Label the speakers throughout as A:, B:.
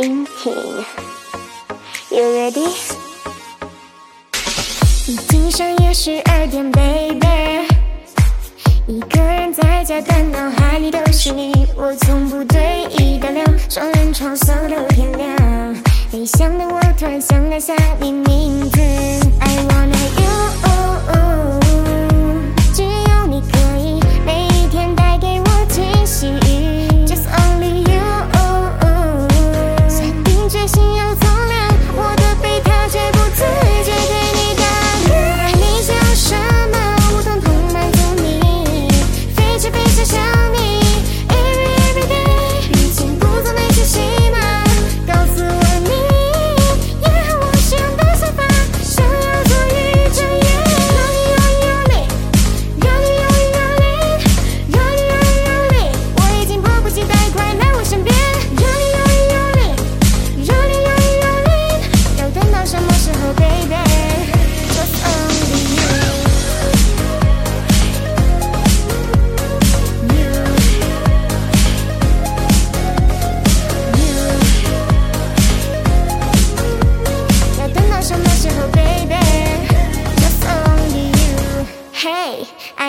A: thinking. You ready?
B: 已经深夜十二点，baby。一个人在家的脑海里都是你，我从不对一的两，双人床上都天亮。理想的我突然想了下你，你。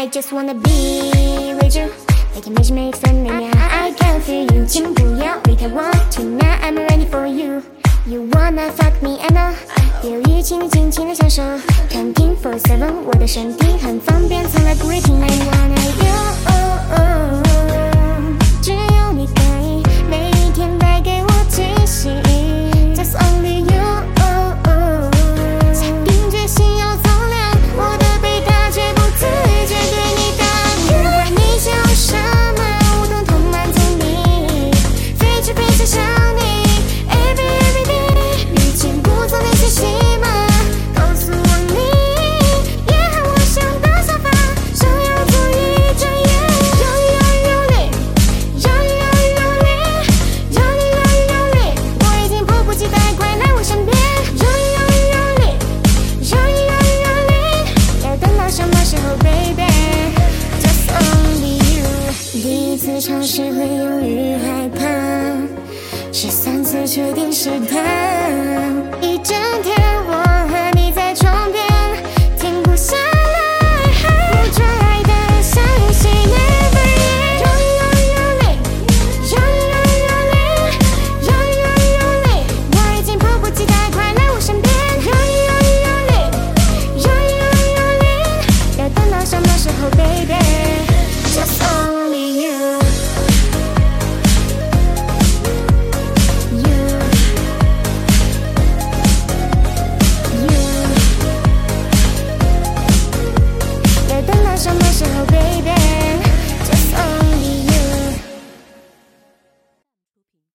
B: I just wanna be with you. 내게 마지막 선내면 I can feel you 친구야 we can walk tonight. I'm ready for you. You wanna fuck me and I 有一起你尽情的享受 Counting for seven 我的身体很方便 So like greeting I wanna you 次尝试会犹豫害怕十三次决定试探一整天